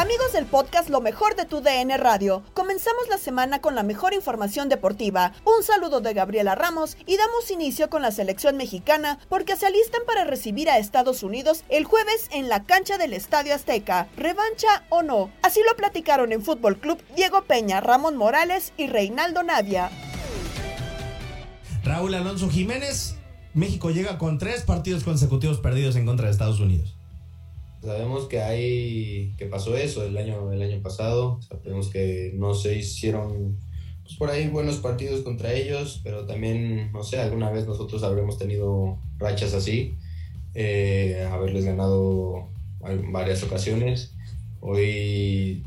Amigos del podcast Lo mejor de tu DN Radio, comenzamos la semana con la mejor información deportiva. Un saludo de Gabriela Ramos y damos inicio con la selección mexicana porque se alistan para recibir a Estados Unidos el jueves en la cancha del Estadio Azteca. ¿Revancha o no? Así lo platicaron en Fútbol Club Diego Peña, Ramón Morales y Reinaldo Navia. Raúl Alonso Jiménez, México llega con tres partidos consecutivos perdidos en contra de Estados Unidos. Sabemos que hay que pasó eso el año el año pasado. Sabemos que no se hicieron pues, por ahí buenos partidos contra ellos, pero también no sé alguna vez nosotros habremos tenido rachas así, eh, haberles ganado varias ocasiones. Hoy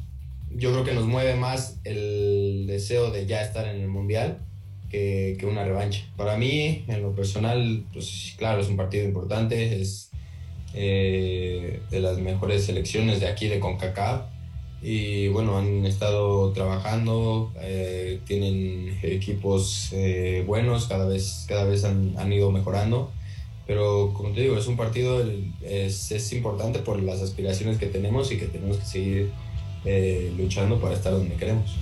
yo creo que nos mueve más el deseo de ya estar en el mundial que, que una revancha. Para mí, en lo personal, pues claro, es un partido importante, es eh, de las mejores selecciones de aquí de CONCACAF. Y bueno, han estado trabajando, eh, tienen equipos eh, buenos, cada vez, cada vez han, han, ido mejorando. Pero como te digo, es un partido, es, es importante por las aspiraciones que tenemos y que tenemos que seguir luchando para estar donde queremos.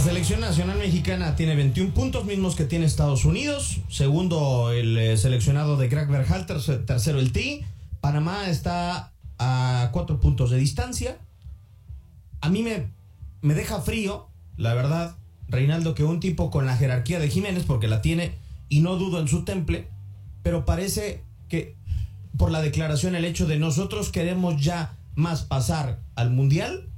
La selección nacional mexicana tiene 21 puntos mismos que tiene Estados Unidos. Segundo, el eh, seleccionado de Greg Berhalter. Tercero, el T. Panamá está a cuatro puntos de distancia. A mí me, me deja frío, la verdad, Reinaldo, que un tipo con la jerarquía de Jiménez, porque la tiene y no dudo en su temple, pero parece que por la declaración, el hecho de nosotros queremos ya más pasar al Mundial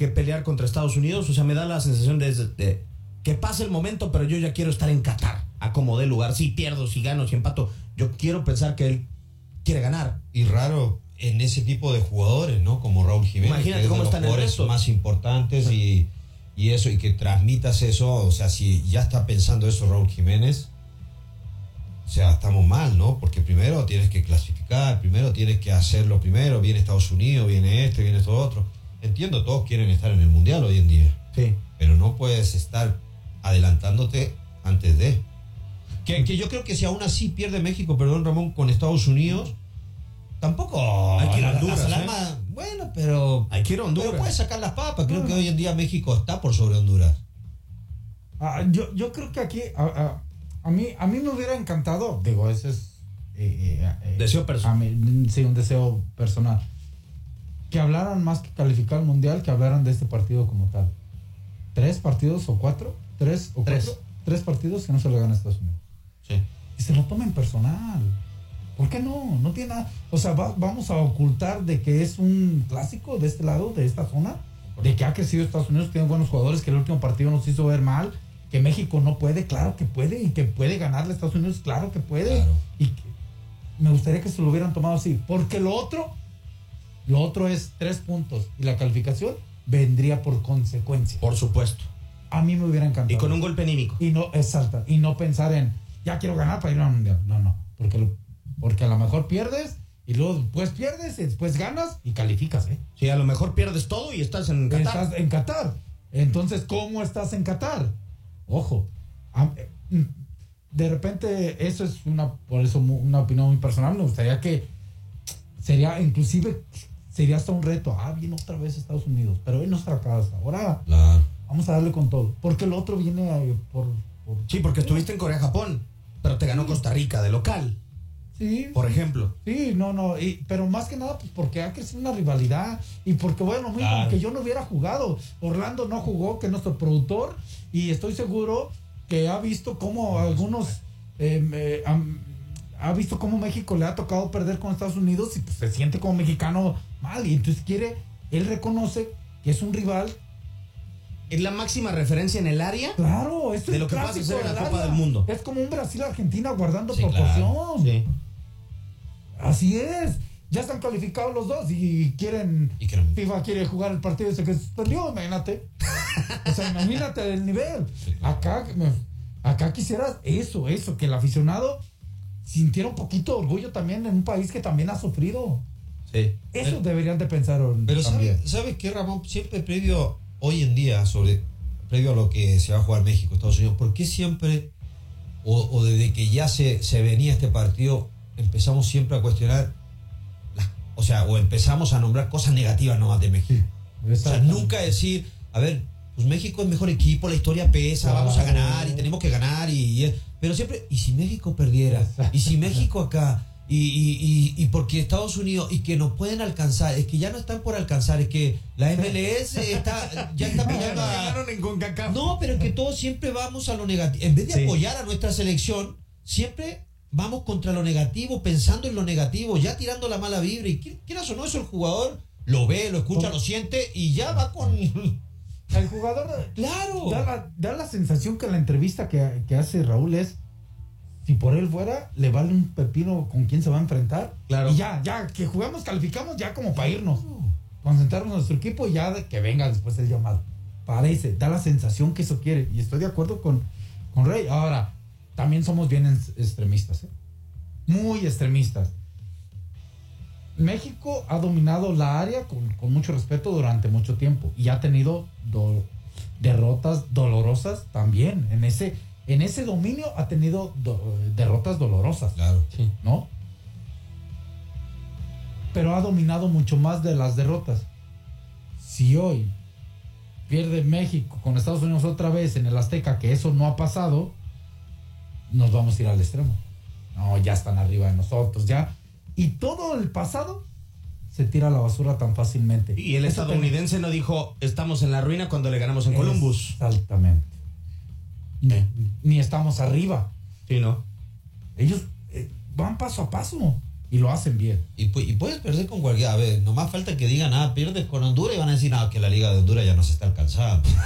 que pelear contra Estados Unidos. O sea, me da la sensación de, de, que pase el momento, pero yo ya quiero estar en Qatar, a como dé lugar. Si pierdo, si gano, si empato, yo quiero pensar que él quiere ganar. Y raro en ese tipo de jugadores, ¿no? Como Raúl Jiménez. Imagínate que es cómo de los están jugadores más importantes y, y eso, y que transmitas eso. O sea, si ya está pensando eso Raúl Jiménez. O sea, estamos mal, ¿no? Porque primero tienes que clasificar, primero tienes que hacerlo primero, viene Estados Unidos, viene este, viene esto otro. Entiendo, todos quieren estar en el mundial hoy en día. Sí. Pero no puedes estar adelantándote antes de. Que, que yo creo que si aún así pierde México, perdón Ramón, con Estados Unidos, tampoco. Hay que ir a la- la Honduras, ¿eh? Bueno, pero. Hay que ir a Honduras. Pero puede sacar las papas. Creo que hoy en día México está por sobre Honduras. Ah, yo, yo creo que aquí a, a- a mí a mí me hubiera encantado, digo, ese es eh, eh, eh, Deseo personal. sí, un deseo personal. Que hablaran más que calificar al mundial, que hablaran de este partido como tal. ¿Tres partidos o cuatro? ¿Tres o Tres. cuatro? Tres partidos que no se le gana a Estados Unidos. Sí. Y se lo tomen personal. ¿Por qué no? No tiene nada. O sea, va- vamos a ocultar de que es un clásico de este lado, de esta zona, de que ha crecido Estados Unidos, tiene buenos jugadores, que el último partido nos hizo ver mal, que México no puede, claro que puede, y que puede ganarle a Estados Unidos, claro que puede. Claro. Y que- me gustaría que se lo hubieran tomado así, porque lo otro, lo otro es tres puntos, y la calificación vendría por consecuencia. Por supuesto. A mí me hubiera encantado. Y con un golpe anímico. Y no, exacto. Y no pensar en, ya quiero ganar para ir al mundial. No, no. Porque, lo- porque a lo mejor pierdes y luego después pierdes y después ganas y calificas, ¿eh? Sí, a lo mejor pierdes todo y estás en Qatar. Estás en Qatar. Entonces, ¿cómo estás en Qatar? Ojo. eh, De repente, eso es una, por eso una opinión muy personal. Me gustaría que sería, inclusive, sería hasta un reto. Ah, viene otra vez Estados Unidos, pero en nuestra casa. Ahora Claro. vamos a darle con todo. Porque el otro viene eh, por, por Sí, porque estuviste en Corea-Japón, pero te ganó Costa Rica de local, Sí. por ejemplo. Sí, no, no, y, pero más que nada pues porque ha crecido una rivalidad y porque bueno, mismo Claro. que yo no hubiera jugado. Orlando no jugó, que es nuestro productor, y estoy seguro que ha visto cómo algunos eh, eh, ha visto cómo México le ha tocado perder con Estados Unidos y pues, se siente como mexicano mal y entonces quiere, él reconoce que es un rival. Es la máxima referencia en el área. Claro, es De lo que pasa ser en la Copa área. del Mundo. Es como un Brasil-Argentina guardando Sí, proporción. claro. Sí. Así es. Ya están calificados los dos y quieren. Y FIFA quiere jugar el partido ese que se perdió, imagínate. O sea, imagínate el nivel. Acá, acá quisieras eso, eso, que el aficionado sintiera un poquito de orgullo también en un país que también ha sufrido. Sí. Eso deberían de pensar Pero. ¿sabes sabe qué, Ramón? Siempre previo, hoy en día, sobre previo a lo que se va a jugar México, Estados Unidos, ¿por qué siempre, o, o desde que ya se, se venía este partido, empezamos siempre a cuestionar, o sea, o empezamos a nombrar cosas negativas nomás de México? O sea, nunca decir, a ver, pues México es mejor equipo, la historia pesa, vamos a Claro. ganar y tenemos que ganar. y, y- Pero siempre, ¿y si México perdiera? ¿Y si México acá? Y, y, y, porque Estados Unidos, y que nos pueden alcanzar, es que ya no están por alcanzar, es que la MLS está, ya está peleando a- Ganaron en CONCACAF. No, pero es que todos siempre vamos a lo negativo. En vez de Sí. apoyar a nuestra selección, siempre vamos contra lo negativo, pensando en lo negativo, ya tirando la mala vibra. Y qui- quieras o no, eso el jugador lo ve, lo escucha, lo siente y ya va con. El jugador ¡Claro! da la, da la sensación que la entrevista que, que hace Raúl es si por él fuera, le vale un pepino con quién se va a enfrentar. Claro. Y ya, ya, que jugamos, calificamos ya como para irnos. Concentrarnos en nuestro equipo y ya de que venga después el llamado. Parece, da la sensación que eso quiere. Y estoy de acuerdo con, con Rey. Ahora, también somos bien ex- extremistas, ¿eh? Muy extremistas. México ha dominado la área con, con mucho respeto durante mucho tiempo y ha tenido do- derrotas dolorosas también. En ese, en ese dominio ha tenido do- derrotas dolorosas, Claro. Sí. ¿no? Pero ha dominado mucho más de las derrotas. Si hoy pierde México con Estados Unidos otra vez en el Azteca, que eso no ha pasado, nos vamos a ir al extremo. No, ya están arriba de nosotros, ya. Y todo el pasado se tira a la basura tan fácilmente. Y el Eso estadounidense no dijo, estamos en la ruina cuando le ganamos en Columbus. Exactamente. Ni, ni estamos arriba. Sí, ¿no? Ellos eh, van paso a paso y lo hacen bien. Y, y puedes perder con cualquiera. A ver, nomás falta que digan, ah, pierdes con Honduras y van a decir, no, que la Liga de Honduras ya no se está alcanzando.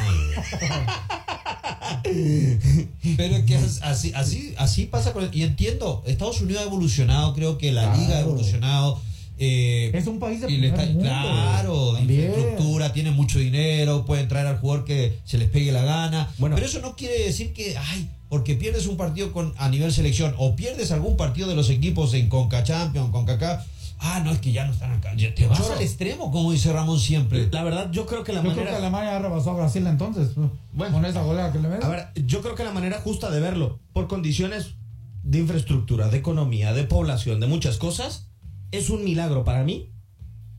Pero que así, así, así pasa con. Y entiendo, Estados Unidos ha evolucionado, creo que la Claro. Liga ha evolucionado. Eh, Es un país de y le está- mundo. claro, También. infraestructura, tiene mucho dinero, pueden traer al jugador que se les pegue la gana. Bueno. pero eso no quiere decir que, ay, porque pierdes un partido con, a nivel selección o pierdes algún partido de los equipos en Conca Champions, Conca Cup, ah, no, es que ya no están acá. Ya te vas Choro. al extremo, como dice Ramón siempre. La verdad, yo creo que la Yo creo que manera... Alemania rebasó a Brasil entonces. Bueno. con esa goleada que le ven. A ver, yo creo que la manera justa de verlo, por condiciones de infraestructura, de economía, de población, de muchas cosas, es un milagro para mí,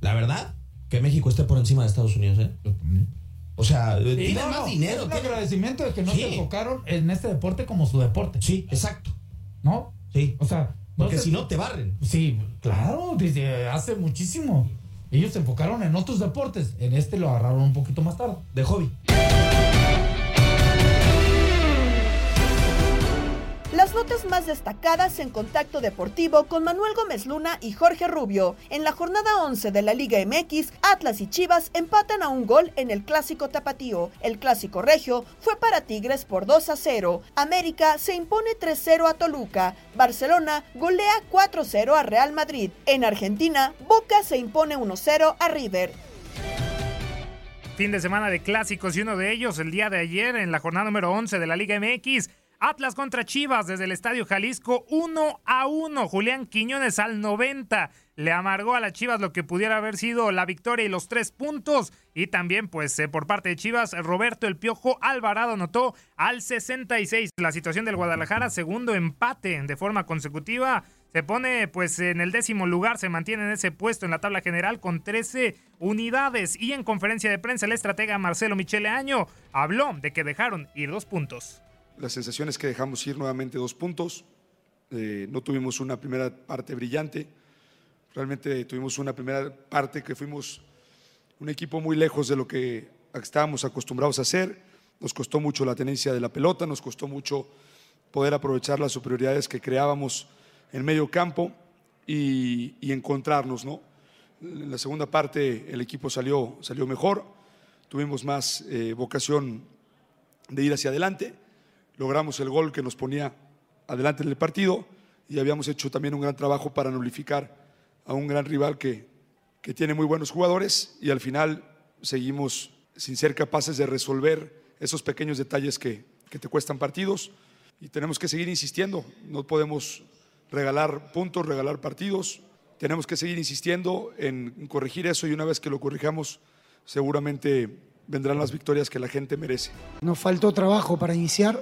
la verdad, que México esté por encima de Estados Unidos. ¿eh? O sea, no, más dinero. Es un tienen- agradecimiento de que no Sí. se enfocaron en este deporte como su deporte. Sí, exacto. ¿No? Sí. O sea, Porque se- si no te barren. Sí, claro, desde hace muchísimo. Ellos se enfocaron en otros deportes. En este lo agarraron un poquito más tarde. De hobby. Destacadas en contacto deportivo con Manuel Gómez Luna y Jorge Rubio. En la jornada 11 de la Liga MX, Atlas y Chivas empatan a un gol en el clásico tapatío. El clásico regio fue para Tigres por 2 a 0. América se impone 3-0 a Toluca. Barcelona golea 4-0 a Real Madrid. En Argentina, Boca se impone 1-0 a River. Fin de semana de clásicos y uno de ellos el día de ayer en la jornada número 11 de la Liga MX. Atlas contra Chivas desde el Estadio Jalisco 1 a 1. Julián Quiñones al 90 le amargó a las Chivas lo que pudiera haber sido la victoria y los tres puntos. Y también, pues, eh, por parte de Chivas, Roberto El Piojo Alvarado anotó al 66. La situación del Guadalajara, segundo empate de forma consecutiva. Se pone pues en el décimo lugar, se mantiene en ese puesto en la tabla general con 13 unidades. Y en conferencia de prensa el estratega Marcelo Michele Año habló de que dejaron ir dos puntos. La sensación es que dejamos ir nuevamente dos puntos. Eh, no tuvimos una primera parte brillante. Realmente tuvimos una primera parte que fuimos un equipo muy lejos de lo que estábamos acostumbrados a hacer. Nos costó mucho la tenencia de la pelota, nos costó mucho poder aprovechar las superioridades que creábamos en medio campo y, y encontrarnos, ¿no? En la segunda parte el equipo salió, salió mejor, tuvimos más eh, vocación de ir hacia adelante, logramos el gol que nos ponía adelante en el partido y habíamos hecho también un gran trabajo para nulificar a un gran rival que, que tiene muy buenos jugadores y al final seguimos sin ser capaces de resolver esos pequeños detalles que, que te cuestan partidos. Y tenemos que seguir insistiendo, no podemos regalar puntos, regalar partidos, tenemos que seguir insistiendo en corregir eso y una vez que lo corrijamos seguramente vendrán las victorias que la gente merece. Nos faltó trabajo para iniciar,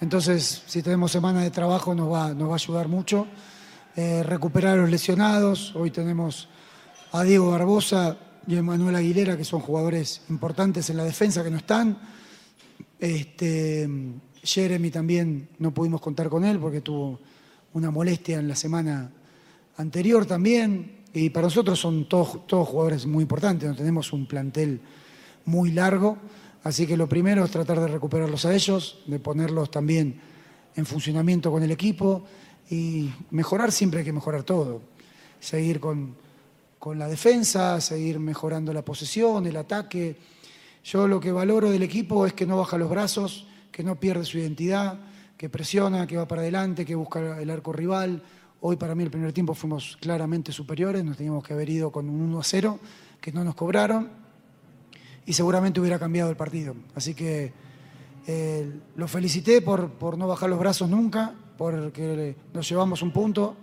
entonces si tenemos semana de trabajo nos va, a ayudar mucho. Eh, recuperar a los lesionados, hoy tenemos a Diego Barbosa y a Manuel Aguilera, que son jugadores importantes en la defensa que no están. Este, Jeremy también no pudimos contar con él porque tuvo una molestia en la semana anterior también. Y para nosotros son todos, todos jugadores muy importantes, no tenemos un plantel muy largo. Así que lo primero es tratar de recuperarlos a ellos, de ponerlos también en funcionamiento con el equipo y mejorar siempre hay que mejorar todo. Seguir con, con la defensa, seguir mejorando la posesión, el ataque. Yo lo que valoro del equipo es que no baja los brazos, que no pierde su identidad, que presiona, que va para adelante, que busca el arco rival. Hoy para mí el primer tiempo fuimos claramente superiores, nos teníamos que haber ido con un 1 a 0, que no nos cobraron y seguramente hubiera cambiado el partido. Así que eh, lo felicité por, por no bajar los brazos nunca, porque nos llevamos un punto,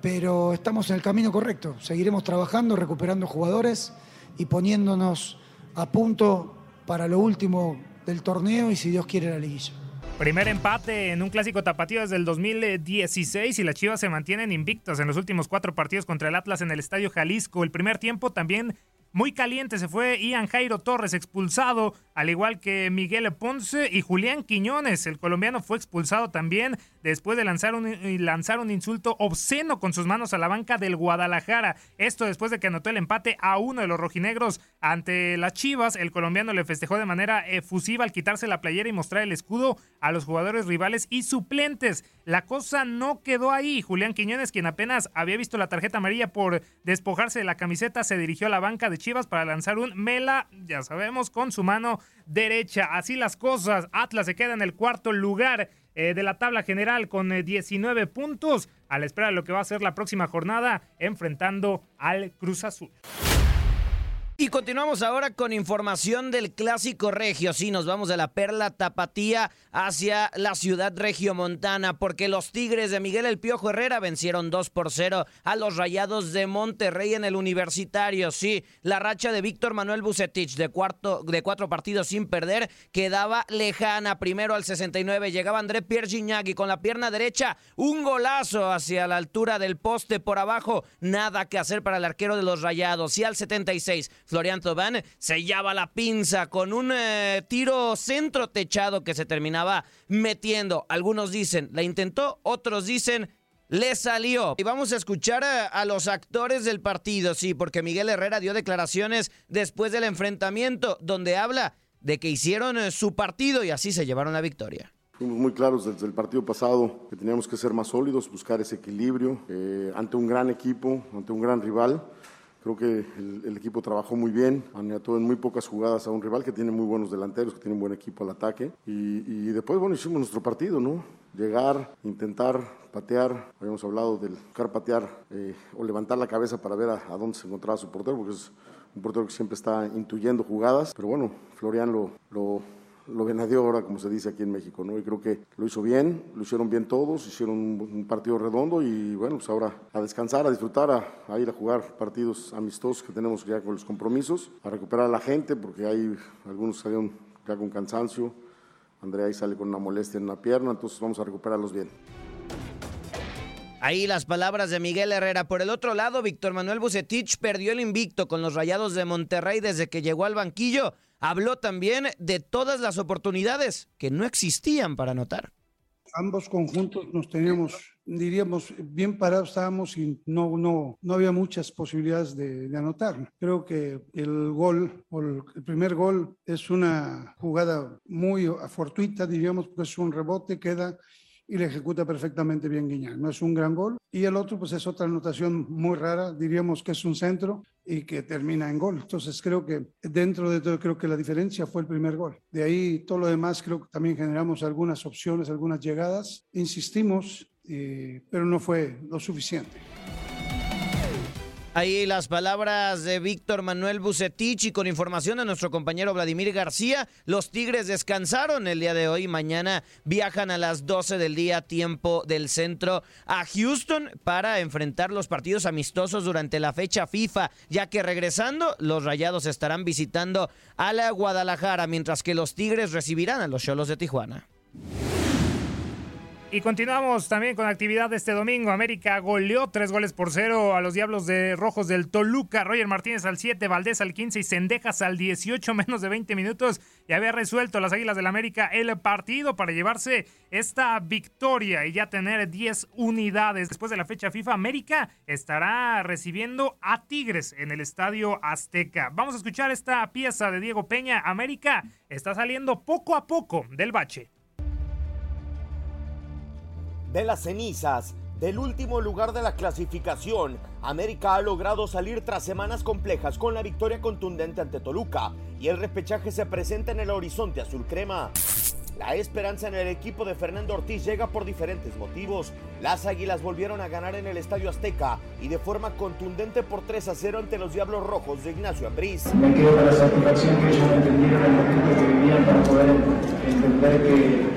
pero estamos en el camino correcto. Seguiremos trabajando, recuperando jugadores y poniéndonos a punto para lo último del torneo y si Dios quiere la liguilla. Primer empate en un clásico tapatío desde el 2016 y las Chivas se mantienen invictas en los últimos cuatro partidos contra el Atlas en el Estadio Jalisco. El primer tiempo también muy caliente se fue Ian Jairo Torres expulsado, al igual que Miguel Ponce y Julián Quiñones. El colombiano fue expulsado también después de lanzar un, lanzar un insulto obsceno con sus manos a la banca del Guadalajara. Esto después de que anotó el empate a uno de los rojinegros ante las Chivas. El colombiano le festejó de manera efusiva al quitarse la playera y mostrar el escudo a los jugadores rivales y suplentes. La cosa no quedó ahí. Julián Quiñones, quien apenas había visto la tarjeta amarilla por despojarse de la camiseta, se dirigió a la banca de Chivas para lanzar un mela, ya sabemos, con su mano derecha. Así las cosas. Atlas se queda en el cuarto lugar eh, de la tabla general con eh, 19 puntos a la espera de lo que va a ser la próxima jornada enfrentando al Cruz Azul. Y continuamos ahora con información del clásico regio. Sí, nos vamos de la Perla Tapatía hacia la ciudad regiomontana, porque los Tigres de Miguel El Piojo Herrera vencieron 2 por 0 a los Rayados de Monterrey en el Universitario. Sí, la racha de Víctor Manuel Bucetich de, cuarto, de cuatro partidos sin perder quedaba lejana. Primero al 69 llegaba André Pierre Gignac con la pierna derecha un golazo hacia la altura del poste por abajo. Nada que hacer para el arquero de los Rayados. Y al 76 Florian Thauvin sellaba la pinza con un eh, tiro centro techado que se terminaba metiendo. Algunos dicen, la intentó, otros dicen, le salió. Y vamos a escuchar a, a, los actores del partido, sí, porque Miguel Herrera dio declaraciones después del enfrentamiento, donde habla de que hicieron eh, su partido y así se llevaron la victoria. Fuimos muy claros desde el partido pasado que teníamos que ser más sólidos, buscar ese equilibrio eh, ante un gran equipo, ante un gran rival. Creo que el, equipo trabajó muy bien, maniató en muy pocas jugadas a un rival que tiene muy buenos delanteros, que tiene un buen equipo al ataque. Y, y después, bueno, hicimos nuestro partido, ¿no? Llegar, intentar patear, habíamos hablado del buscar patear eh, o levantar la cabeza para ver a, a, dónde se encontraba su portero, porque es un portero que siempre está intuyendo jugadas. Pero bueno, Florian lo, lo lo venadeó ahora, como se dice aquí en México, ¿no? Y creo que lo hizo bien, lo hicieron bien todos, hicieron un, partido redondo y bueno, pues ahora a descansar, a disfrutar, a, ir a jugar partidos amistosos que tenemos ya con los compromisos, a recuperar a la gente, porque hay algunos salieron ya con cansancio, Andrea ahí sale con una molestia en una pierna, entonces vamos a recuperarlos bien. Ahí las palabras de Miguel Herrera. Por el otro lado, Víctor Manuel Bucetich perdió el invicto con los Rayados de Monterrey desde que llegó al banquillo. Habló también de todas las oportunidades que no existían para anotar. Ambos conjuntos nos teníamos, diríamos, bien parados estábamos y no, no, no había muchas posibilidades de, de anotar. Creo que el gol, o el, primer gol, es una jugada muy fortuita, diríamos, porque es un rebote, queda y le ejecuta perfectamente bien Guiñán. No es un gran gol. Y el otro, pues es otra anotación muy rara, diríamos que es un centro y que termina en gol. Entonces creo que dentro de todo, creo que la diferencia fue el primer gol. De ahí todo lo demás, creo que también generamos algunas opciones, algunas llegadas. Insistimos, eh, pero no fue lo suficiente. Ahí las palabras de Víctor Manuel Bucetich y con información de nuestro compañero Vladimir García, los Tigres descansaron el día de hoy. Mañana viajan a las 12 del día, tiempo del centro, a Houston para enfrentar los partidos amistosos durante la fecha FIFA, ya que regresando, los Rayados estarán visitando a la Guadalajara, mientras que los Tigres recibirán a los Cholos de Tijuana. Y continuamos también con actividad de este domingo. América goleó tres goles por cero a los Diablos de Rojos del Toluca. Roger Martínez al 7, Valdés al 15 y Sendejas al 18, menos de 20 minutos. Y había resuelto las Águilas del América el partido para llevarse esta victoria y ya tener 10 unidades. Después de la fecha FIFA, América estará recibiendo a Tigres en el Estadio Azteca. Vamos a escuchar esta pieza de Diego Peña. América está saliendo poco a poco del bache de las cenizas del último lugar de la clasificación, América ha logrado salir tras semanas complejas con la victoria contundente ante Toluca y el repechaje se presenta en el horizonte azul crema. La esperanza en el equipo de Fernando Ortiz llega por diferentes motivos. Las Águilas volvieron a ganar en el Estadio Azteca y de forma contundente por 3 a 0 ante los Diablos Rojos de Ignacio Ambriz. Me quedo con la satisfacción que ellos entendieron el momento que vivían para poder que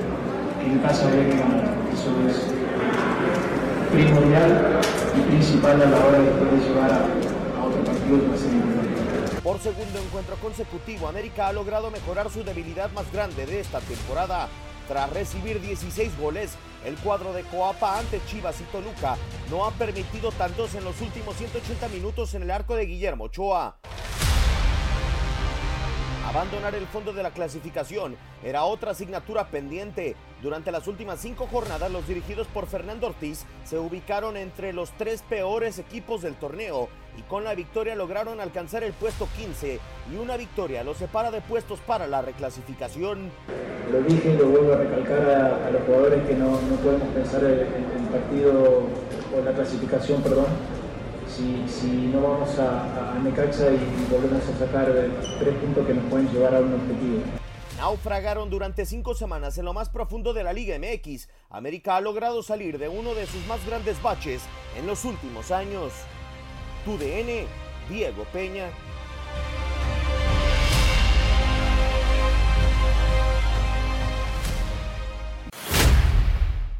en casa. Es primordial y principal a la hora de poder llevar a, otro partido que va. Por segundo encuentro consecutivo, América ha logrado mejorar su debilidad más grande de esta temporada. Tras recibir 16 goles, el cuadro de Coapa ante Chivas y Toluca no ha permitido tantos en los últimos 180 minutos en el arco de Guillermo Ochoa. Abandonar el fondo de la clasificación era otra asignatura pendiente. Durante las últimas cinco jornadas, los dirigidos por Fernando Ortiz se ubicaron entre los tres peores equipos del torneo y con la victoria lograron alcanzar el puesto 15 y una victoria los separa de puestos para la reclasificación. Lo dije y lo vuelvo a recalcar a, los jugadores que no, podemos pensar en el partido o la clasificación, perdón, si, no vamos a, a Necaxa y volvemos a sacar tres puntos que nos pueden llevar a un objetivo. Naufragaron durante cinco semanas en lo más profundo de la Liga MX. América ha logrado salir de uno de sus más grandes baches en los últimos años. Tu DN, Diego Peña.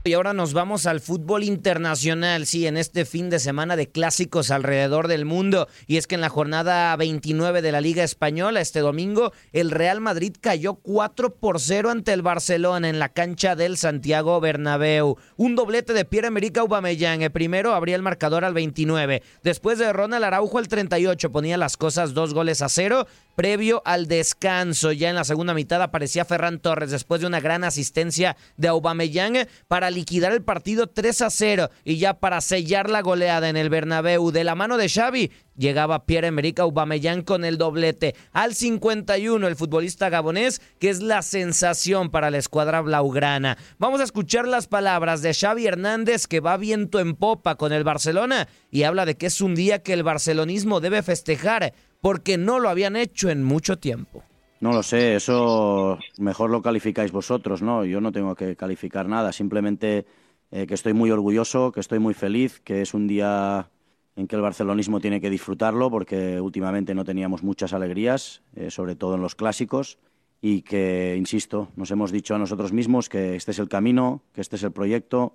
Y ahora nos vamos al fútbol internacional, sí, en este fin de semana de clásicos alrededor del mundo. Y es que en la jornada 29 de la Liga Española, este domingo, el Real Madrid cayó 4 por 0 ante el Barcelona en la cancha del Santiago Bernabéu. Un doblete de Pierre-Emerick Aubameyang. El primero abría el marcador al 29. Después de Ronald Araujo al 38 ponía las cosas dos goles a cero previo al descanso. Ya en la segunda mitad aparecía Ferran Torres después de una gran asistencia de Aubameyang para liquidar el partido 3 a 0 y ya para sellar la goleada en el Bernabéu de la mano de Xavi llegaba Pierre-Emerick Aubameyang con el doblete. Al 51 el futbolista gabonés que es la sensación para la escuadra blaugrana. Vamos a escuchar las palabras de Xavi Hernández que va viento en popa con el Barcelona y habla de que es un día que el barcelonismo debe festejar porque no lo habían hecho en mucho tiempo. No lo sé, eso mejor lo calificáis vosotros, ¿no? Yo no tengo que calificar nada, simplemente eh, que estoy muy orgulloso, que estoy muy feliz, que es un día en que el barcelonismo tiene que disfrutarlo, porque últimamente no teníamos muchas alegrías, eh, sobre todo en los clásicos, y que, insisto, nos hemos dicho a nosotros mismos que este es el camino, que este es el proyecto,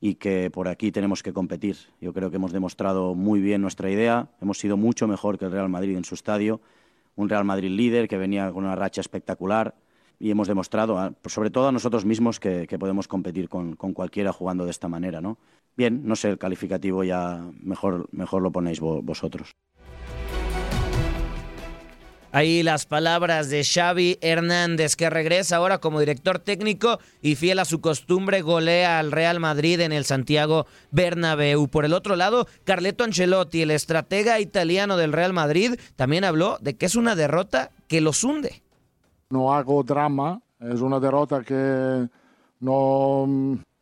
y que por aquí tenemos que competir. Yo creo que hemos demostrado muy bien nuestra idea, hemos sido mucho mejor que el Real Madrid en su estadio, un Real Madrid líder que venía con una racha espectacular y hemos demostrado, sobre todo a nosotros mismos, que, podemos competir con, con, cualquiera jugando de esta manera. ¿no? Bien, no sé, el calificativo ya mejor, mejor lo ponéis vosotros. Ahí las palabras de Xavi Hernández, que regresa ahora como director técnico y fiel a su costumbre golea al Real Madrid en el Santiago Bernabéu. Por el otro lado, Carleto Ancelotti, el estratega italiano del Real Madrid, también habló de que es una derrota que los hunde. No hago drama, es una derrota que no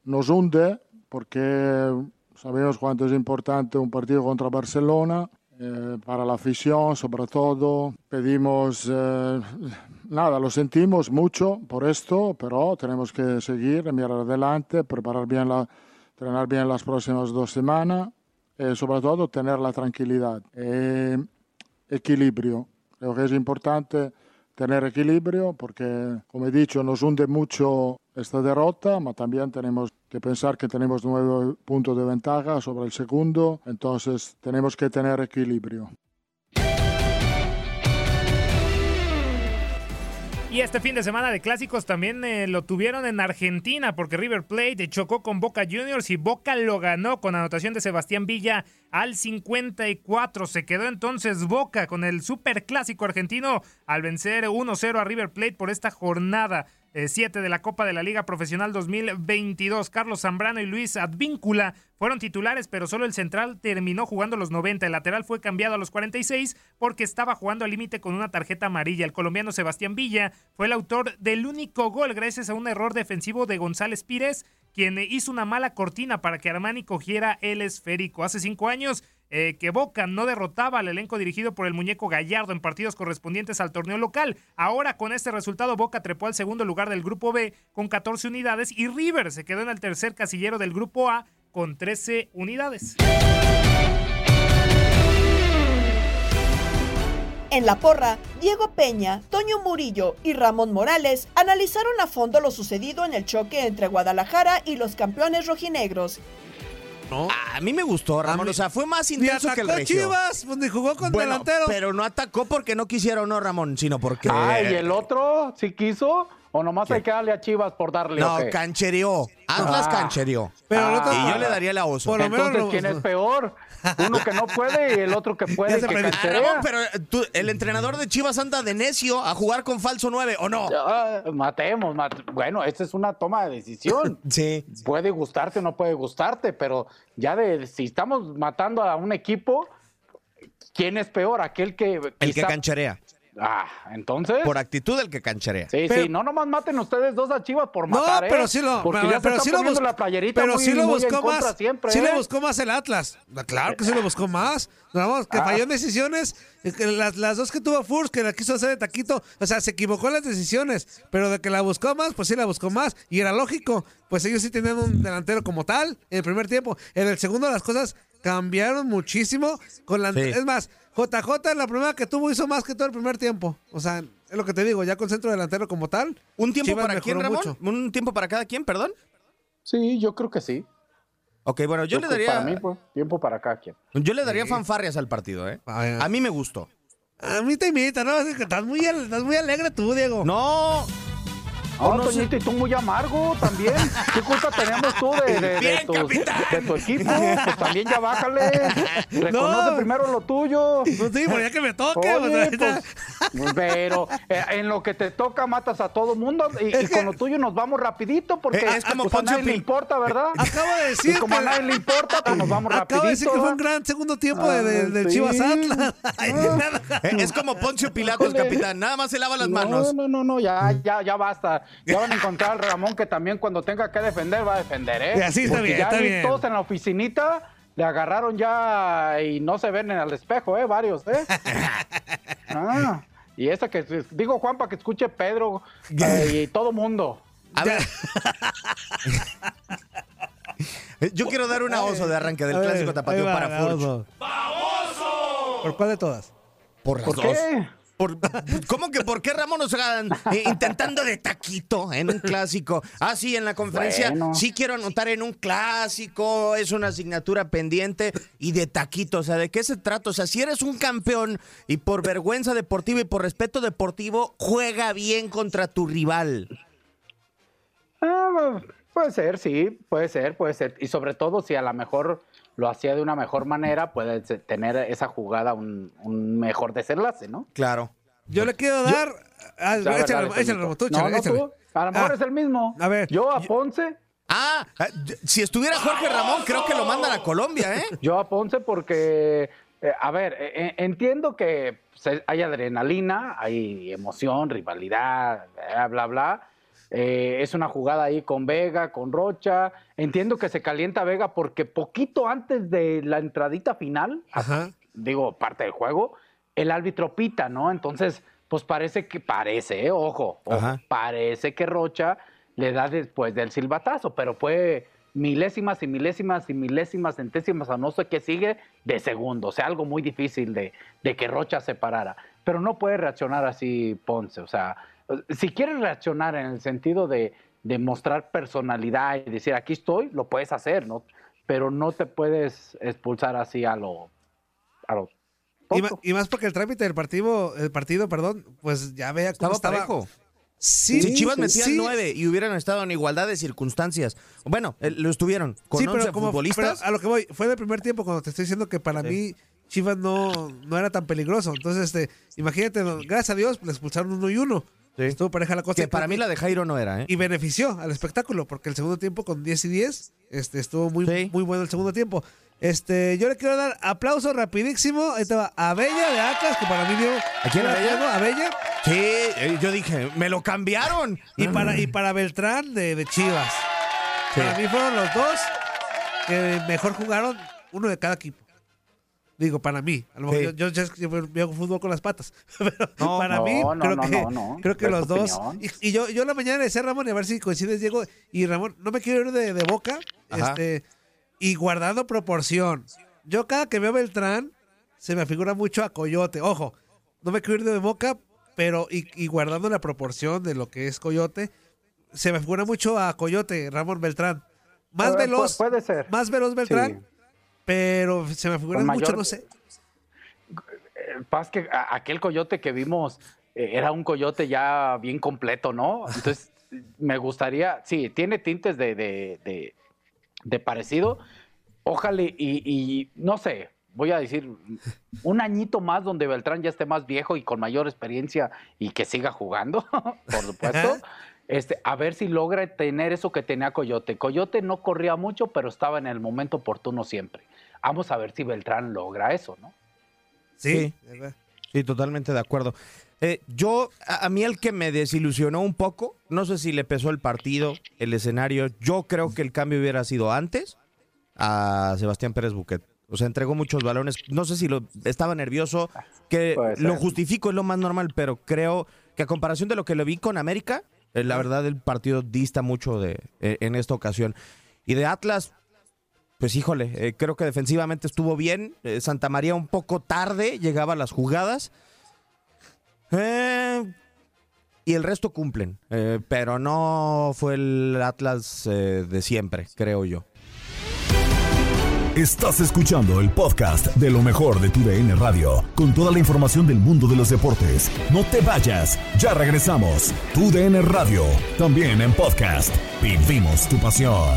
nos hunde porque sabemos cuánto es importante un partido contra Barcelona eh, para la afición sobre todo. Pedimos, eh, nada, lo sentimos mucho por esto, pero tenemos que seguir, mirar adelante, preparar bien la, entrenar bien las próximas dos semanas, y sobre todo tener la tranquilidad, eh, equilibrio. Creo que es importante tener equilibrio porque, como he dicho, nos hunde mucho esta derrota, pero también tenemos que pensar que tenemos nueve puntos de ventaja sobre el segundo, entonces tenemos que tener equilibrio. Y este fin de semana de clásicos también eh, lo tuvieron en Argentina porque River Plate chocó con Boca Juniors y Boca lo ganó con anotación de Sebastián Villa al 54. Se quedó entonces Boca con el super clásico argentino al vencer 1-0 a River Plate por esta jornada. 7 eh, de la Copa de la Liga Profesional 2022. Carlos Zambrano y Luis Advíncula fueron titulares, pero solo el central terminó jugando los 90. El lateral fue cambiado a los 46 porque estaba jugando al límite con una tarjeta amarilla. El colombiano Sebastián Villa fue el autor del único gol gracias a un error defensivo de González Pírez, quien hizo una mala cortina para que Armani cogiera el esférico. Hace cinco años eh, que Boca no derrotaba al elenco dirigido por el muñeco Gallardo en partidos correspondientes al torneo local. Ahora con este resultado Boca trepó al segundo lugar del grupo B con 14 unidades y River se quedó en el tercer casillero del grupo A con 13 unidades. En la porra, Diego Peña, Toño Murillo y Ramón Morales analizaron a fondo lo sucedido en el choque entre Guadalajara y los campeones rojinegros a mí me gustó, Ramón. o sea, fue más intenso que el Regio. Chivas, donde pues, jugó con delantero. Pero no atacó porque no quisiera o no, Ramón, sino porque. Ay, ¿y el otro sí quiso? ¿O nomás hay que darle a Chivas por darle? No, canchereó. Atlas ah. canchereó. Pero ah. y yo le daría la oso. Entonces, ¿quién es peor? Uno que no puede y el otro que puede. Que ah, pero el entrenador de Chivas anda de necio a jugar con falso 9, ¿o no? matemos, Bueno, esta es una toma de decisión. sí. Puede gustarte o no puede gustarte, pero ya de si estamos matando a un equipo, ¿quién es peor? Aquel que. El que cancherea. Ah, entonces. Por actitud el que cancharea. Sí, sí, no nomás maten ustedes dos a Chivas por matar, no, pero ¿eh? sí lo, Porque pero, ya sí lo buscó, la playerita pero muy, sí lo buscó más. Siempre, sí ¿eh? lo buscó más el Atlas. Claro que sí lo buscó más. Vamos, que ah. falló en decisiones. Las, las, dos que tuvo Furs, que la quiso hacer de taquito, o sea, se equivocó en las decisiones, pero de que la buscó más, pues sí la buscó más. Y era lógico, pues ellos sí tenían un delantero como tal en el primer tiempo. En el segundo las cosas cambiaron muchísimo. con la Es más, JJ en la primera que tuvo hizo más que todo el primer tiempo. O sea, es lo que te digo, ya con centro delantero como tal. ¿Un tiempo para quién, Ramón? ¿Un tiempo para cada quien, perdón? Sí, yo creo que sí. Ok, bueno, yo, le daría. Para mí, pues, tiempo para cada quien. Yo le daría fanfarrias al partido, ¿eh? A mí me gustó. A mí te imita, ¿no? Es que estás muy, estás muy alegre tú, Diego. No. No, Toñito, y tú muy amargo también. ¿Qué culpa tenemos tú de, de- de Bien, tus- de tu equipo? Pues también ya bájale. Reconoce No. primero lo tuyo. Pues sí, pero ya que me toque. Oye, pues, pues, pero eh, en lo que te toca matas a todo mundo y, y con lo tuyo nos vamos rapidito porque Eh, es como pues, a nadie le importa, ¿verdad? Acabo de decir Y como a que- nadie le importa, pues nos vamos rapidito. Acabo de decir que fue un gran segundo tiempo de, Ah, sí. Chivas Atlas. Eh, Es como Poncio Pilatos, capitán. Nada más se lava las no, manos. No, no, no, ya, ya, ya basta. Ya van a encontrar al Ramón que también cuando tenga que defender va a defender, ¿eh? Y así está Porque bien, ya está vi bien. todos en la oficinita le agarraron ya y no se ven en el espejo, ¿eh? Varios, ¿eh? Ah, y esa que digo Juan para que escuche Pedro eh, y todo mundo. A ver. Yo quiero dar una oso de arranque del ver, clásico tapatío va, para Furch. oso. ¿Por cuál de todas? Por las ¿Por dos. qué? Por- ¿Cómo que por qué Ramón nos eh, intentando de taquito en un clásico? Ah, sí, en la conferencia Bueno. sí quiero anotar en un clásico, es una asignatura pendiente y de taquito, o sea, ¿de qué se trata? O sea, si eres un campeón y por vergüenza deportiva y por respeto deportivo, juega bien contra tu rival. Ah, puede ser, sí, puede ser, puede ser. Y sobre todo si a lo mejor lo hacía de una mejor manera, puede tener esa jugada un, un mejor desenlace, ¿no? Claro. Yo le quiero dar. Ah, échale, dale, échale, Toñito. Ramón, tú No, échale, no, échale. tú. A lo mejor Ah, es el mismo. A ver. Yo a Ponce, Ah, eh, si estuviera Jorge Ramón, creo que lo mandan a Colombia, ¿eh? yo a Ponce porque, eh, a ver, eh, eh, entiendo que hay adrenalina, hay emoción, rivalidad, bla, bla, bla. Eh, es una jugada ahí con Vega, con Rocha. Entiendo que se calienta Vega porque poquito antes de la entradita final, Ajá. digo, parte del juego, el árbitro pita, ¿no? Entonces, pues parece que, parece, ¿eh? ojo, ojo, parece que Rocha le da después del silbatazo, pero fue milésimas y milésimas y milésimas, centésimas o no sé qué sigue de segundo. O sea, algo muy difícil de, de que Rocha se parara. Pero no puede reaccionar así Ponce. O sea, si quieres reaccionar en el sentido de, de mostrar personalidad y decir aquí estoy, lo puedes hacer, ¿no? Pero no te puedes expulsar así a lo, a lo Y, más porque el trámite del partido, el partido, perdón, pues ya vea cómo Estaba estaba. parejo. Sí, si Chivas sí, metían sí. nueve y hubieran estado en igualdad de circunstancias. Bueno, eh, lo estuvieron con Sí, 11 pero como futbolistas. pero a lo que voy, fue en el primer tiempo cuando te estoy diciendo que para mí Chivas no, no era tan peligroso. Entonces, este, imagínate, gracias a Dios, le expulsaron uno y uno. Estuvo pareja la cosa. que para mí la de Jairo no era, ¿eh? Y benefició al espectáculo, porque el segundo tiempo con 10 y 10 este, estuvo muy, muy bueno el segundo tiempo. Este, yo le quiero dar aplauso rapidísimo. Ahí te va, a Bella de Atlas, que para mí dio. ¿A quién, a Bella? A Bella. Sí, eh, yo dije, me lo cambiaron. Y para, y para Beltrán de, de Chivas. Para mí fueron los dos que mejor jugaron, uno de cada equipo. Digo, para mí. A lo mejor Sí. yo, yo, veo fútbol con las patas. Pero No, para no, mí, no, creo no, que, no, no. creo que los dos. Y, y yo, yo la mañana le decía a Ramón, y a ver si coincides, Diego. Y Ramón, no me quiero ir de, de boca. Ajá. Este, y guardando proporción. Yo cada que veo a Beltrán, se me figura mucho a Coyote. Ojo, no me quiero ir de boca, pero y, y guardando la proporción de lo que es Coyote, se me figura mucho a Coyote, Ramón Beltrán. Más Eh, veloz. pu- puede ser. Más veloz Beltrán, Sí. Pero se me figura Con mucho, no sé. Eh, Paz que aquel coyote que vimos eh, era un coyote ya bien completo, ¿no? Entonces, me gustaría, sí, tiene tintes de, de, de- de parecido. Ojalá y, y no sé, voy a decir, un añito más donde Beltrán ya esté más viejo y con mayor experiencia y que siga jugando, por supuesto. Este, a ver si logra tener eso que tenía Coyote. Coyote no corría mucho, pero estaba en el momento oportuno siempre. Vamos a ver si Beltrán logra eso, ¿no? Sí, Sí, totalmente de acuerdo. Eh, yo, a, a mí el que me desilusionó un poco, no sé si le pesó el partido, el escenario, yo creo que el cambio hubiera sido antes a Sebastián Pérez Buquet. O sea, entregó muchos balones, no sé si lo estaba nervioso, que lo justifico, es lo más normal, pero creo que a comparación de lo que lo vi con América, eh, la verdad el partido dista mucho de eh, en esta ocasión. Y de Atlas, pues híjole, eh, creo que defensivamente estuvo bien. Eh, Santa María un poco tarde llegaba a las jugadas. Eh, y el resto cumplen. Pero no fue el Atlas de siempre, creo yo. Estás escuchando el podcast de lo mejor de tu DN Radio, con toda la información del mundo de los deportes. No te vayas, ya regresamos. Tu DN Radio, también en podcast. Vivimos tu pasión.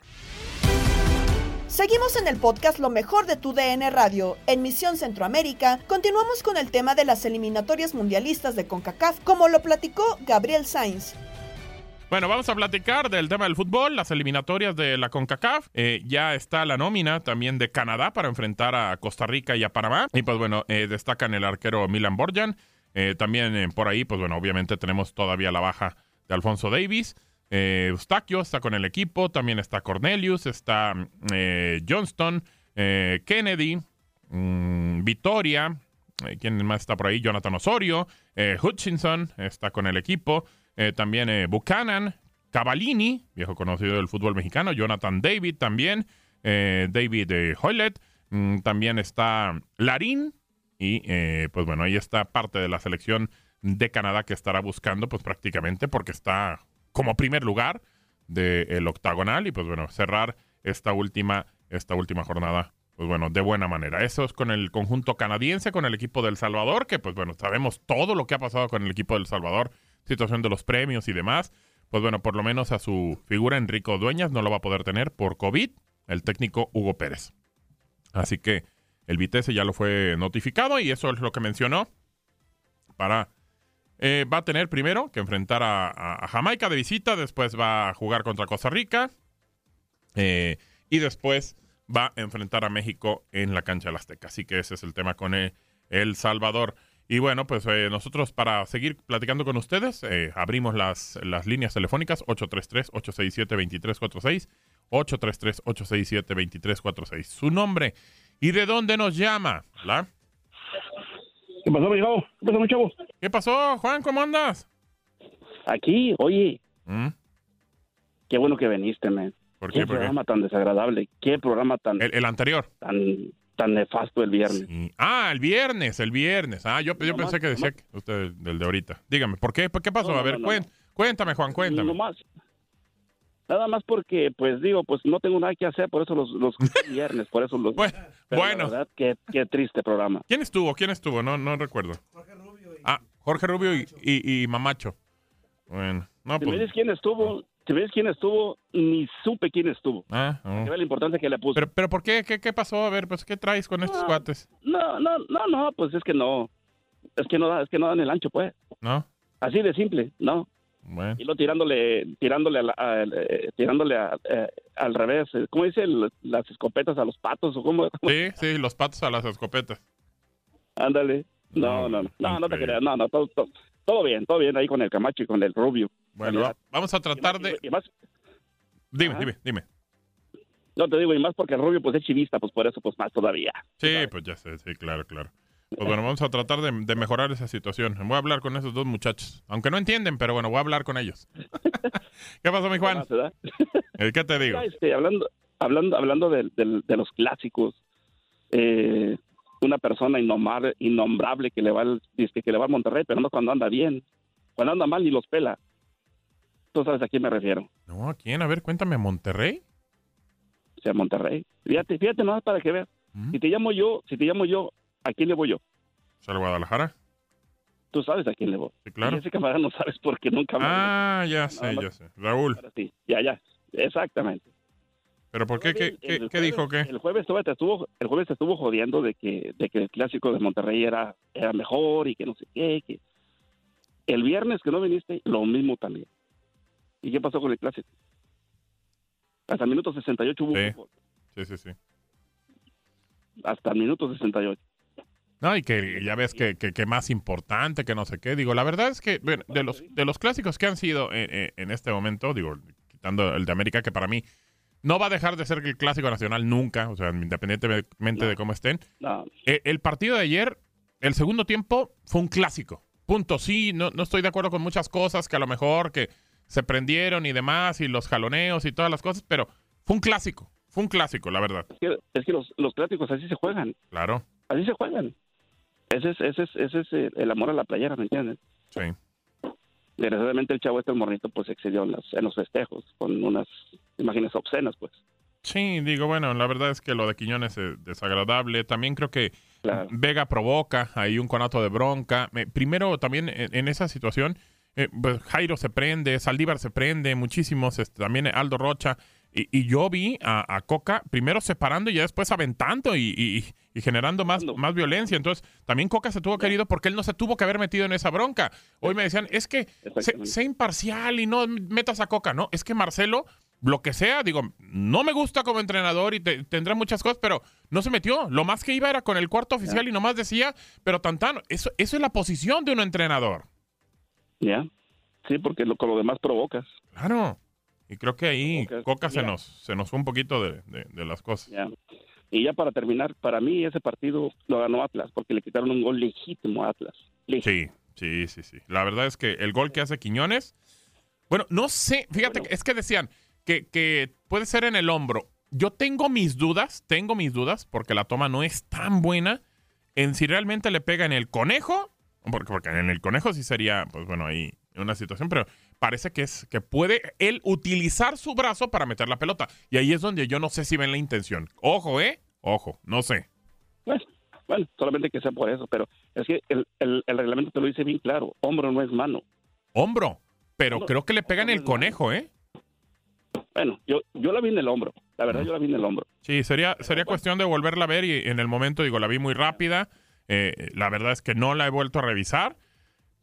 Seguimos en el podcast Lo mejor de tu DN Radio. En Misión Centroamérica, continuamos con el tema de las eliminatorias mundialistas de CONCACAF, como lo platicó Gabriel Sainz. Bueno, vamos a platicar del tema del fútbol, las eliminatorias de la CONCACAF. Eh, ya está la nómina también de Canadá para enfrentar a Costa Rica y a Panamá. Y pues bueno, eh, destacan el arquero Milan Borjan. Eh, también por ahí, pues bueno, obviamente tenemos todavía la baja de Alfonso Davis. Eh, Eustaquio está con el equipo, también está Cornelius, está eh, Johnston, eh, Kennedy, mm, Vitoria, eh, ¿quién más está por ahí? Jonathan Osorio, Hutchinson está con el equipo, también Buchanan, Cavallini, viejo conocido del fútbol mexicano, Jonathan David también, David eh, Hoylet, mm, también está Larín, y pues bueno, ahí está parte de la selección de Canadá que estará buscando, pues prácticamente porque está como primer lugar del octagonal y pues bueno, cerrar esta última, esta última jornada, pues bueno, de buena manera. Eso es con el conjunto canadiense, con el equipo del Salvador, que pues bueno, sabemos todo lo que ha pasado con el equipo del Salvador, situación de los premios y demás. Pues bueno, por lo menos a su figura Enrico Dueñas no lo va a poder tener por COVID, el técnico Hugo Pérez. Así que el Vitesse ya lo fue notificado y eso es lo que mencionó para eh, va a tener primero que enfrentar a, Jamaica de visita, después va a jugar contra Costa Rica eh, y después va a enfrentar a México en la cancha del Azteca. Así que ese es el tema con eh, El Salvador. Y bueno, pues nosotros para seguir platicando con ustedes, abrimos las, las líneas telefónicas 833-867-2346, 833-867-2346. Su nombre y de dónde nos llama. ¿Hola? ¿Qué pasó, mi chavo? ¿Qué pasó, mi chavo? ¿Qué pasó, Juan? ¿Cómo andas? Aquí, oye, ¿Mm? qué bueno que viniste, man. ¿Por qué? ¿Por qué? programa tan desagradable? ¿Qué programa tan... El, el anterior. Tan, tan nefasto el viernes. Ah, el viernes, el viernes. Ah, yo, yo pensé que decía que usted del de ahorita. Dígame, ¿por qué? ¿Por qué pasó? No, A ver, cuéntame, Juan, cuéntame. Nomás, nada más porque, pues digo, pues no tengo nada que hacer, por eso los, los viernes, por eso los... Bueno. La verdad, qué, qué triste programa. ¿Quién estuvo? ¿Quién estuvo? No, no recuerdo. Ah, Jorge Rubio y, y- y Mamacho. Bueno, no, Si me pues. dices quién estuvo, si me dices quién estuvo, ni supe quién estuvo. Ah, oh. Ve la importancia que le puso. Pero, pero ¿por qué? qué? ¿Qué pasó? A ver, pues, ¿qué traes con estos cuates? No, no, no, no, pues es que no. Es que no, da- es que no dan el ancho, pues. ¿No? Así de simple, no. Bueno. Y lo tirándole, tirándole, a la- a- eh, tirándole a- eh, al revés. ¿Cómo dice? El- las escopetas a los patos o cómo? Sí, sí, los patos a las escopetas. Ándale. No, no, no, no, no te creas, no, no, todo, todo, todo bien, todo bien ahí con el Camacho y con el Rubio. Bueno, vamos a tratar de... Y más, Dime, Ajá. dime, dime. no te digo, y más porque el Rubio pues es chivista, pues por eso pues más todavía. Sí, pues ya sé, sí, claro, claro. Pues bueno, vamos a tratar de, de mejorar esa situación. Voy a hablar con esos dos muchachos. Aunque no entienden, pero bueno, voy a hablar con ellos. ¿Qué pasó, mi Juan? ¿Qué te digo? Ya, este, hablando, hablando, hablando de, los clásicos, eh, una persona innombrable, innombrable que le va al, dice que le va al Monterrey, pero no cuando anda bien. Cuando anda mal ni los pela. Tú sabes a quién me refiero. No, ¿a quién? A ver, cuéntame, ¿Monterrey? O sea, Monterrey. Fíjate, fíjate nomás para que veas. Si te llamo yo, si te llamo yo, ¿a quién le voy yo? ¿Es al Guadalajara? Tú sabes a quién le voy. Sí, claro. Y ese camarada no sabes porque nunca me Ah, ya sé, ya sé. Raúl. Sí, ya, ya. Exactamente. ¿Pero por qué? ¿Qué, qué, jueves- qué dijo? ¿Qué? El jueves te estuvo, el jueves te estuvo jodiendo de que, de que el clásico de Monterrey era, era mejor y que no sé qué. Que... El viernes que no viniste, lo mismo también. ¿Y qué pasó con el clásico? Hasta el minuto 68 hubo Sí. fútbol. Sí, sí, sí. Hasta el minuto 68. No, y que ya ves que, que, que más importante, que no sé qué. Digo, la verdad es que bueno, de los de los clásicos que han sido en, en- en este momento, digo, quitando el de América, que para mí no va a dejar de ser el clásico nacional nunca, o sea, independientemente de cómo estén. No. Eh, el partido de ayer, el segundo tiempo, fue un clásico. Punto. Sí, no, no estoy de acuerdo con muchas cosas que a lo mejor que se prendieron y demás, y los jaloneos y todas las cosas, pero fue un clásico. Fue un clásico, la verdad. Es que, es que los, los clásicos así se juegan. Claro. Así se juegan. Ese es, ese es, ese es eh, el amor a la playera, ¿me entiendes? Sí. Desgraciadamente el chavo este el morrito pues excedió en, las- en los festejos con unas imágenes obscenas pues. Sí, digo, bueno, la verdad es que lo de Quiñones es desagradable. También creo que Vega provoca ahí un conato de bronca. Me- primero, también en, en esa situación, eh, pues, Jairo se prende, Saldívar se prende, muchísimos, este, también Aldo Rocha. Y, y yo vi a, a Coca primero separando y ya después aventando y, y- y generando más, más violencia. Entonces, también Coca se tuvo querido porque él no se tuvo que haber metido en esa bronca. Hoy me decían, es que sé, sé imparcial y no metas a Coca. No, es que Marcelo, lo que sea, digo, no me gusta como entrenador y te- tendrá muchas cosas, pero no se metió. Lo más que iba era con el cuarto oficial y nomás decía, pero Tantano, eso, eso es la posición de un entrenador. Ya. Sí, porque lo, con lo demás provocas. Claro. Y creo que ahí Coca se nos, se nos fue un poquito de, de- de las cosas. Y ya para terminar, para mí ese partido lo ganó Atlas porque le quitaron un gol legítimo a Atlas. Sí, sí, sí, sí. La verdad es que el gol que hace Quiñones, bueno, no sé, fíjate, que es que decían que, que puede ser en el hombro. Yo tengo mis dudas, tengo mis dudas, porque la toma no es tan buena en si realmente le pega en el conejo, porque, porque en el conejo sí sería, pues bueno, ahí una situación, pero parece que es que puede él utilizar su brazo para meter la pelota. Y ahí es donde yo no sé si ven la intención. Ojo, ¿eh? Ojo, no sé. Bueno, bueno, solamente que sea por eso, pero es que el, el, el reglamento te lo dice bien claro, hombro no es mano. Hombro, pero Hombro. creo que le pega en el conejo, ¿eh? Bueno, yo, yo la vi en el hombro, la verdad yo la vi en el hombro. Sí, sería, sería cuestión de volverla a ver y en el momento, digo, la vi muy rápida. Eh, la verdad es que no la he vuelto a revisar,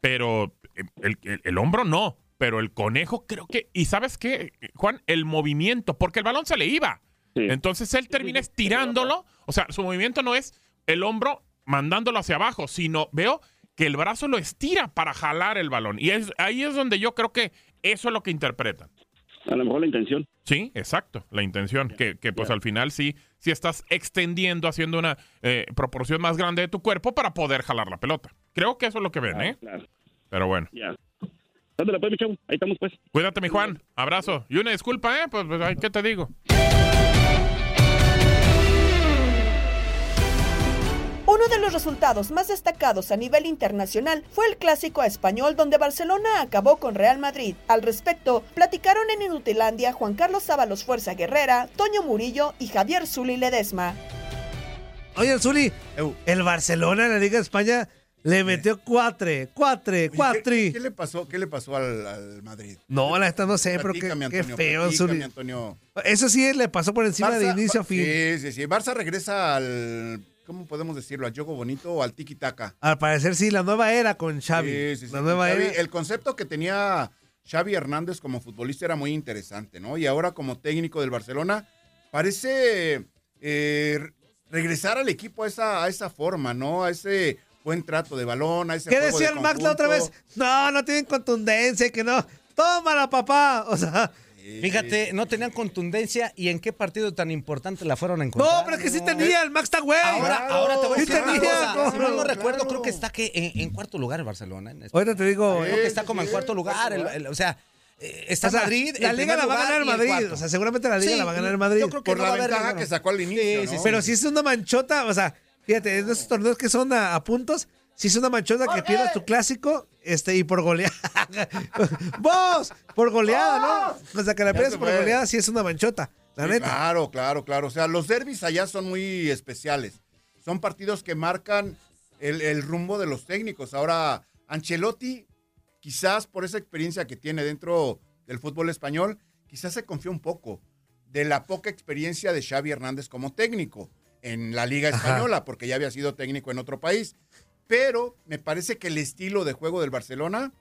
pero el, el- el hombro no, pero el conejo creo que... ¿Y sabes qué, Juan? El movimiento, porque el balón se le iba. Entonces él termina estirándolo, o sea, su movimiento no es el hombro mandándolo hacia abajo, sino veo que el brazo lo estira para jalar el balón. Y es, ahí es donde yo creo que eso es lo que interpretan. A lo mejor la intención. Sí, exacto, la intención, que, que, pues al final sí, sí estás extendiendo, haciendo una eh, proporción más grande de tu cuerpo para poder jalar la pelota. Creo que eso es lo que ven, ¿eh? Claro. Pero bueno. Ándale, pues, mi chavo. Ahí estamos, pues. Cuídate, mi Juan. Abrazo. Y una disculpa, ¿eh? Pues, pues, ¿qué te digo? Uno de los resultados más destacados a nivel internacional fue el clásico español donde Barcelona acabó con Real Madrid. Al respecto, platicaron en Inutilandia Juan Carlos Sábalos Fuerza Guerrera, Toño Murillo y Javier Zuli Ledesma. Oye, Zuli, el Barcelona en la Liga de España le metió cuatre, cuatre, cuatri. ¿Qué, qué le pasó, qué le pasó al, al Madrid? No, la neta no sé, pero qué, feo, Zuli. Antonio. Eso sí le pasó por encima de inicio a fin. Sí, sí, sí. Barça regresa al, ¿cómo podemos decirlo? Al juego bonito o al tiki-taka. Al parecer sí, la nueva era con Xavi. Sí, sí, sí, la nueva Xavi. era. El concepto que tenía Xavi Hernández como futbolista era muy interesante, ¿no? Y ahora como técnico del Barcelona parece eh, regresar al equipo a esa, a esa forma, ¿no? A ese buen trato de balón, a ese ¿Qué juego decía de el Max la otra vez? No, no tienen contundencia, que no. Tómala, papá. O sea. Fíjate, no tenían contundencia y en qué partido tan importante la fueron a encontrar. No, pero es que sí tenía, el Max está güey. Ahora, ahora te voy a Sí decir una tenía, cosa. ¿cómo Si mal no no? recuerdo, creo que está que en, en cuarto lugar el Barcelona. en Ahorita te digo. Creo que está como en cuarto lugar. el- el- o sea, eh, está O sea, Madrid. La liga la va a ganar Madrid. O sea, seguramente la liga Sí, la va a ganar el Madrid. yo creo que Por no la ventaja que sacó al inicio, Sí, ¿no? Pero si es una manchota, o sea, fíjate, en esos torneos que son a, a puntos, si es una manchota que pierdas tu clásico, este, y por goleada. ¡Vos! Por goleada, ¿no? O sea, que la pierdas por goleada sí es una manchota. La Sí, neta. Claro, claro, claro. O sea, los derbis allá son muy especiales. Son partidos que marcan el, el rumbo de los técnicos. Ahora, Ancelotti, quizás por esa experiencia que tiene dentro del fútbol español, quizás se confía un poco de la poca experiencia de Xavi Hernández como técnico en la Liga Ajá. Española, porque ya había sido técnico en otro país. Pero me parece que el estilo de juego del Barcelona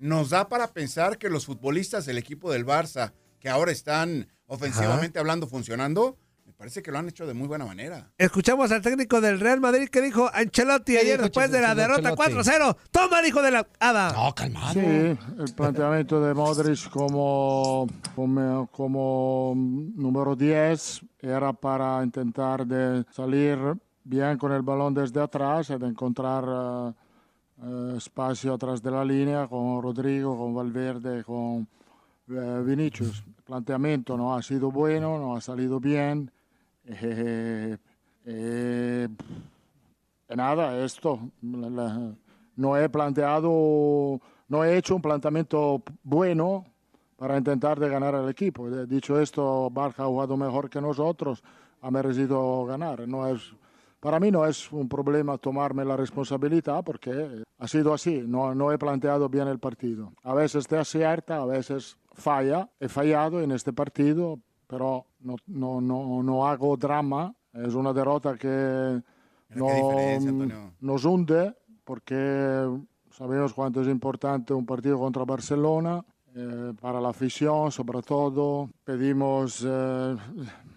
nos da para pensar que los futbolistas del equipo del Barça, que ahora están ofensivamente hablando funcionando, me parece que lo han hecho de muy buena manera. Escuchamos al técnico del Real Madrid que dijo Ancelotti ¿Qué ayer dijo después de la derrota 4-0. Toma, el hijo de la hada. No, calmado. Sí, el planteamiento de Modric como, como, como número 10 era para intentar de salir bien con el balón desde atrás y de encontrar eh, espacio atrás de la línea con Rodrigo, con Valverde, con eh, Vinicius. El planteamiento no ha sido bueno, no ha salido bien. Nada, esto. no he planteado, no he hecho un planteamiento bueno para intentar de ganar al equipo. Dicho esto, Barca ha jugado mejor que nosotros, ha merecido ganar. No es, para mí no es un problema tomarme la responsabilidad porque ha sido así, no, no he planteado bien el partido. A veces te acierta, a veces falla. He fallado en este partido, pero no, no, no, no hago drama. Es una derrota que no, nos hunde porque sabemos cuánto es importante un partido contra Barcelona. Eh, para la afición, sobre todo, pedimos, eh,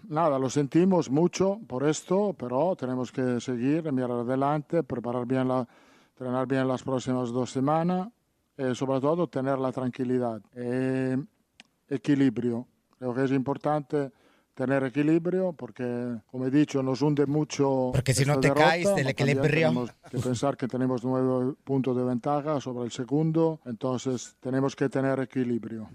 nada, lo sentimos mucho por esto, pero tenemos que seguir, mirar adelante, preparar bien la, entrenar bien las próximas dos semanas, y sobre todo tener la tranquilidad. Eh, equilibrio, creo que es importante tener equilibrio porque, como he dicho, nos hunde mucho. Porque si no te derrota, caes del equilibrio. Tenemos que pensar que tenemos nueve puntos de ventaja sobre el segundo, entonces tenemos que tener equilibrio.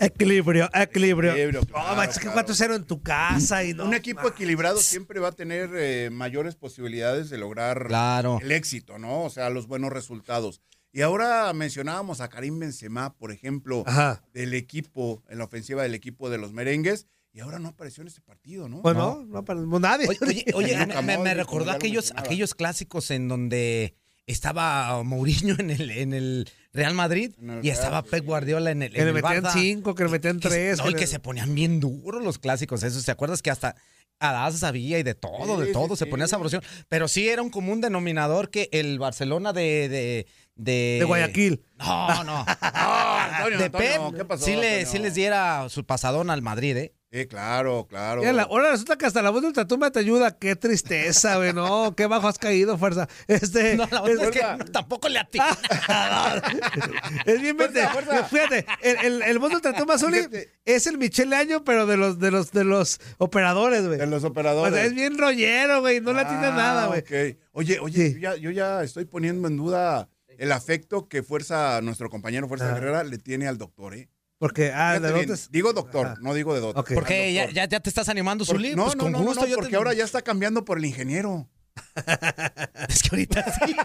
Equilibrio, equilibrio. Equilibrio, No, claro, macho, es que 4-0 en tu casa y no. Un equipo equilibrado siempre va a tener eh, mayores posibilidades de lograr Claro. el éxito, ¿no? O sea, los buenos resultados. Y ahora mencionábamos a Karim Benzema, por ejemplo, Ajá. del equipo, en la ofensiva del equipo de los merengues, y ahora no apareció en este partido, ¿no? Pues no, no, para nadie. Oye, oye, me, recordó aquellos, aquellos clásicos en donde estaba Mourinho en el, en el Real Madrid En el y Real, estaba sí. Pep Guardiola en el, Que en le el metían Barça. 5, que le metían Que- 3. No, y que se ponían bien duros los clásicos, esos. ¿Te acuerdas que hasta Adás sabía y de todo, Sí, de todo, sí, se sí. ponía sabroso? Pero sí era un común denominador que el Barcelona de... De, de, De Guayaquil. No, no. Antonio, de Antonio, Pep ¿qué pasó, sí, le, sí les diera su pasadón al Madrid, ¿eh? Sí, claro, claro. La- ahora resulta que hasta la voz de Ultratumba te ayuda. Qué tristeza, güey. No, qué bajo has caído, fuerza. Este, No, la verdad es es, que tampoco le atina. es bien vete. Fíjate, el, el, el voz de Ultratumba Zuli es el Michelle Año, pero de los, de los, de los operadores, güey. De los O operadores. sea, es bien rollero, güey. No le atina Ah, nada, güey. ok. Oye, oye, Sí. yo, ya, yo ya estoy poniendo en duda el afecto que Fuerza, nuestro compañero Fuerza Ah. Guerrera le tiene al doctor, ¿eh? Porque, ah, de bien, dotes. digo doctor, Ajá. no digo de. ¿Por qué? al ¿Ya, doctor. ya, ya te estás animando, Por- Zuli? no, pues no, con no, gusto. no, yo te- porque ahora ya está cambiando por el ingeniero. Es que ahorita sí.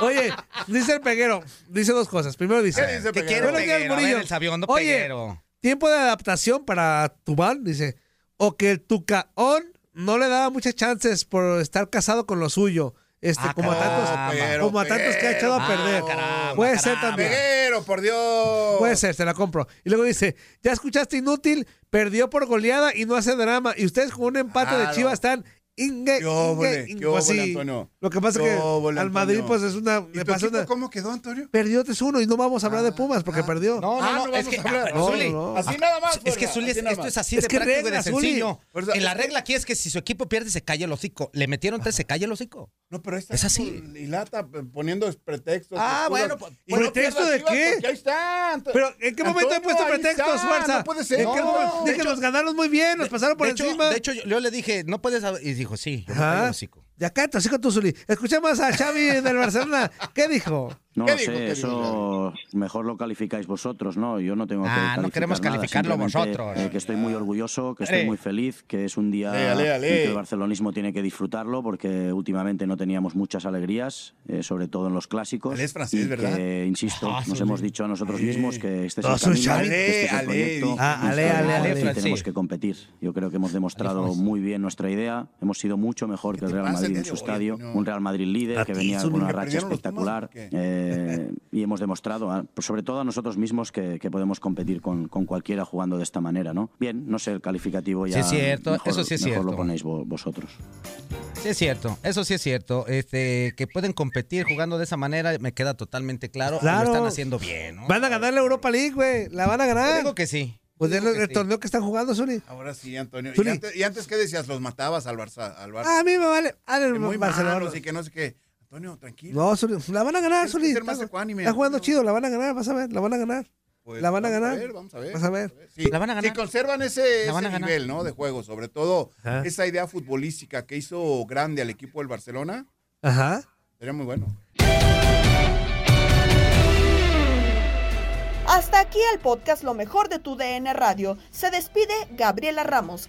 Oye, dice el peguero, dice dos cosas. Primero dice, ¿Qué dice ¿Qué Peguero? quiere Buenos días, Peguero? Murillo. ver, el sabiondo Oye, Peguero. tiempo de adaptación para Tubán, dice, o que el Tucaón no le daba muchas chances por estar casado con lo suyo. Este, Ah, como a tantos, pero, como a tantos que ha echado a pero, perder. Caramba, Puede ser también. Peguero, por Dios. Puede ser, te la compro. Y luego dice, ya escuchaste inútil, perdió por goleada y no hace drama. Y ustedes con un empate de. Chivas están inge, ¿Qué óvole, inge- qué pues sí. Lo que pasa es ¿Qué que al Madrid pues es una... ¿Y tu una- cómo quedó, Antonio? Perdió 3-1 y no vamos a hablar de Pumas porque perdió. No, no, Ah, no, no es vamos que, a hablar. ah, Zuli, No, no. Así nada más. Es que Zuli, nada esto es así Es de que práctico y regla, de Zuli. sencillo. En la es regla aquí es que si su equipo pierde, se calla el hocico. Le metieron tres, se calla el hocico. No, pero está Es así. Y lata poniendo pretextos. Ah, bueno, pues, Y no ¿pretexto de qué? ahí están. Pero ¿en qué momento he Antonio, puesto pretextos, fuerza? No puede ser. ¿En qué momento? Nos ganaron muy bien, nos pasaron por encima. de hecho, yo, yo le dije, no puedes. hab-", Y dijo, sí, yo me el hocico. Ya cállate, con tu Zuli. Escuchemos a Xavi del Barcelona. ¿Qué dijo? No ¿Qué lo sé, eso mejor lo calificáis vosotros, ¿no? Yo no tengo que Ah, no queremos nada, calificarlo vosotros. eh, que estoy muy orgulloso, que estoy muy feliz, que es un día Ale, ale, ale. en que el barcelonismo tiene que disfrutarlo porque últimamente no teníamos muchas alegrías, eh, sobre todo en los clásicos. Es francés, y ¿verdad? Que, insisto, Ah, nos hemos dicho a nosotros mismos que este es Ah, el camino, que este es el proyecto Ah, y tenemos que competir. Yo creo que hemos demostrado muy bien nuestra idea. Hemos sido mucho mejor ¿Qué que el Real Madrid en su estadio, un Real Madrid líder que venía con una ¿que racha espectacular qué? Eh, y hemos demostrado, ah, pues sobre todo a nosotros mismos, que, que podemos competir con, con cualquiera jugando de esta manera, ¿no? Bien, no sé, el calificativo ya Sí, es cierto, mejor, eso sí es mejor cierto. lo ponéis vo- vosotros. Sí, es cierto. Eso sí es cierto. Este, que pueden competir jugando de esa manera, me queda totalmente claro. Lo están haciendo bien, ¿no? Van a ganar la Europa League, güey. La van a Yo ganar. digo que sí. Pues el, el torneo que están jugando, Zuli. Ahora sí, Antonio. ¿Y antes, y antes qué decías? ¿Los matabas al Barça? Al Barça? Ah, a mí me vale. Que muy Barcelona. y que no sé qué. Antonio, tranquilo. No, Zuli, la van a ganar, más Está, ecuánime, está jugando chido, la van a ganar, vas a ver, la van a ganar. Pues la van a vamos ganar. ver, vamos a ver. Vas a ver. Sí, La van a ganar. Si conservan ese, ganar. nivel ¿no? de juego, sobre todo Ajá. esa idea futbolística que hizo grande al equipo del Barcelona, Ajá. sería muy bueno. Hasta aquí el podcast Lo mejor de tu DN Radio. Se despide Gabriela Ramos.